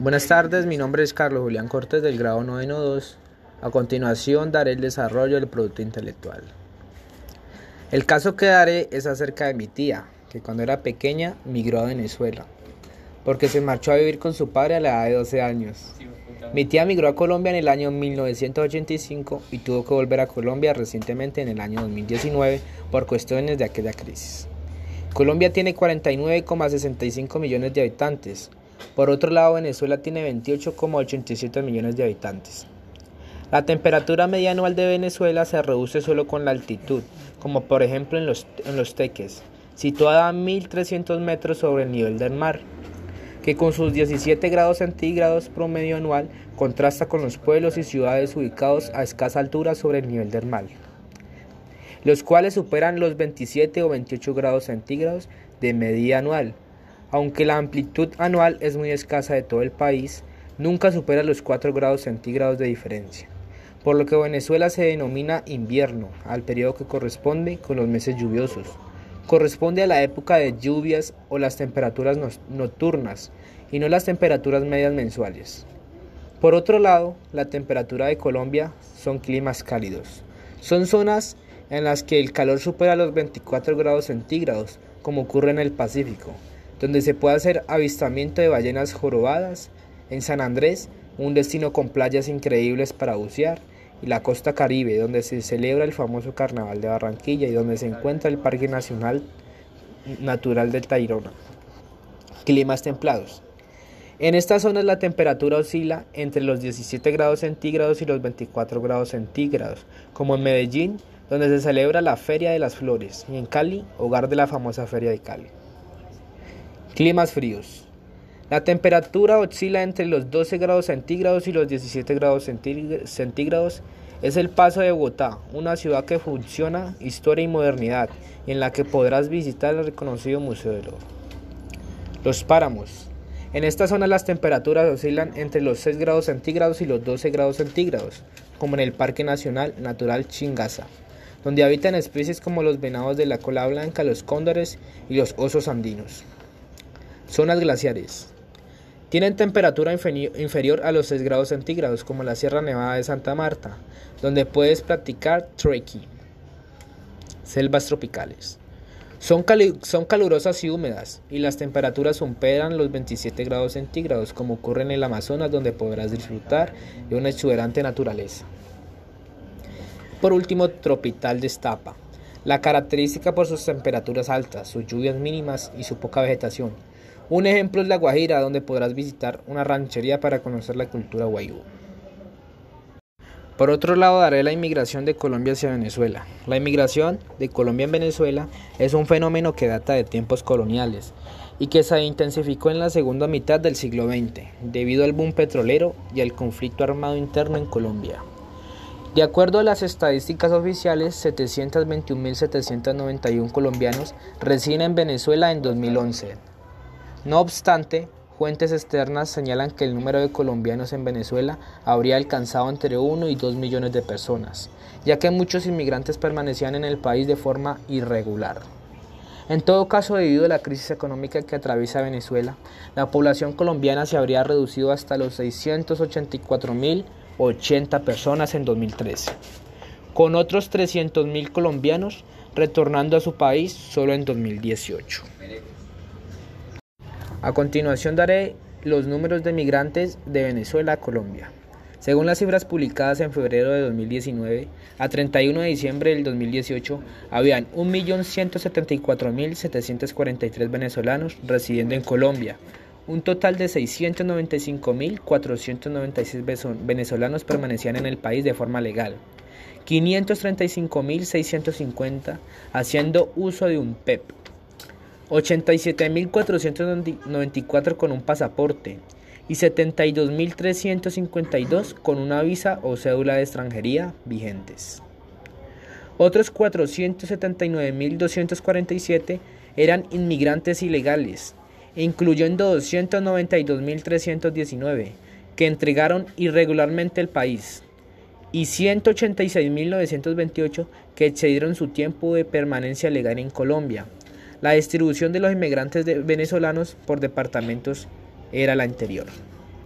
Buenas tardes, mi nombre es Carlos Julián Cortés del grado 2. A continuación daré el desarrollo del producto intelectual. El caso que daré es acerca de mi tía, que cuando era pequeña migró a Venezuela, porque se marchó a vivir con su padre a la edad de 12 años. Mi tía migró a Colombia en el año 1985 y tuvo que volver a Colombia recientemente en el año 2019 por cuestiones de aquella crisis. Colombia tiene 49,65 millones de habitantes, por otro lado, Venezuela tiene 28,87 millones de habitantes. La temperatura media anual de Venezuela se reduce solo con la altitud, como por ejemplo en los, en los Teques, situada a 1300 metros sobre el nivel del mar, que con sus 17 grados centígrados promedio anual contrasta con los pueblos y ciudades ubicados a escasa altura sobre el nivel del mar, los cuales superan los 27 o 28 grados centígrados de media anual aunque la amplitud anual es muy escasa de todo el país, nunca supera los 4 grados centígrados de diferencia, por lo que Venezuela se denomina invierno al periodo que corresponde con los meses lluviosos. Corresponde a la época de lluvias o las temperaturas nocturnas y no las temperaturas medias mensuales. Por otro lado, la temperatura de Colombia son climas cálidos. Son zonas en las que el calor supera los 24 grados centígrados, como ocurre en el Pacífico, donde se puede hacer avistamiento de ballenas jorobadas, en San Andrés, un destino con playas increíbles para bucear, y la costa caribe, donde se celebra el famoso Carnaval de Barranquilla y donde se encuentra el Parque Nacional Natural del Tayrona. Climas templados. En estas zonas la temperatura oscila entre los 17 grados centígrados y los 24 grados centígrados, como en Medellín, donde se celebra la Feria de las Flores, y en Cali, hogar de la famosa Feria de Cali. Climas fríos. La temperatura oscila entre los 12 grados centígrados y los 17 grados centígrados. Es el paso de Bogotá, una ciudad que funciona historia y modernidad, y en la que podrás visitar el reconocido Museo del Oro. Los páramos. En esta zona las temperaturas oscilan entre los 6 grados centígrados y los 12 grados centígrados, como en el Parque Nacional Natural Chingaza, donde habitan especies como los venados de la cola blanca, los cóndores y los osos andinos. Zonas glaciares. Tienen temperatura inferior a los 6 grados centígrados, como la Sierra Nevada de Santa Marta, donde puedes practicar trekking. Selvas tropicales. Son, son, calurosas y húmedas, y las temperaturas superan los 27 grados centígrados, como ocurre en el Amazonas, donde podrás disfrutar de una exuberante naturaleza. Por último, tropical destapa. La característica por sus temperaturas altas, sus lluvias mínimas y su poca vegetación. Un ejemplo es La Guajira, donde podrás visitar una ranchería para conocer la cultura guayú. Por otro lado, daré la inmigración de Colombia hacia Venezuela. La inmigración de Colombia en Venezuela es un fenómeno que data de tiempos coloniales y que se intensificó en la segunda mitad del siglo XX, debido al boom petrolero y al conflicto armado interno en Colombia. De acuerdo a las estadísticas oficiales, 721.791 colombianos residen en Venezuela en 2011, no obstante, fuentes externas señalan que el número de colombianos en Venezuela habría alcanzado entre 1 y 2 millones de personas, ya que muchos inmigrantes permanecían en el país de forma irregular. En todo caso, debido a la crisis económica que atraviesa Venezuela, la población colombiana se habría reducido hasta los 684.080 personas en 2013, con otros 300.000 colombianos retornando a su país solo en 2018. A continuación daré los números de migrantes de Venezuela a Colombia. Según las cifras publicadas en febrero de 2019, a 31 de diciembre del 2018, habían 1.174.743 venezolanos residiendo en Colombia, un total de 695.496 venezolanos permanecían en el país de forma legal, 535.650 haciendo uso de un PEP, 87.494 con un pasaporte y 72.352 con una visa o cédula de extranjería vigentes. Otros 479.247 eran inmigrantes ilegales, incluyendo 292.319 que entregaron irregularmente el país y 186.928 que excedieron su tiempo de permanencia legal en Colombia. La distribución de los inmigrantes venezolanos por departamentos era la anterior.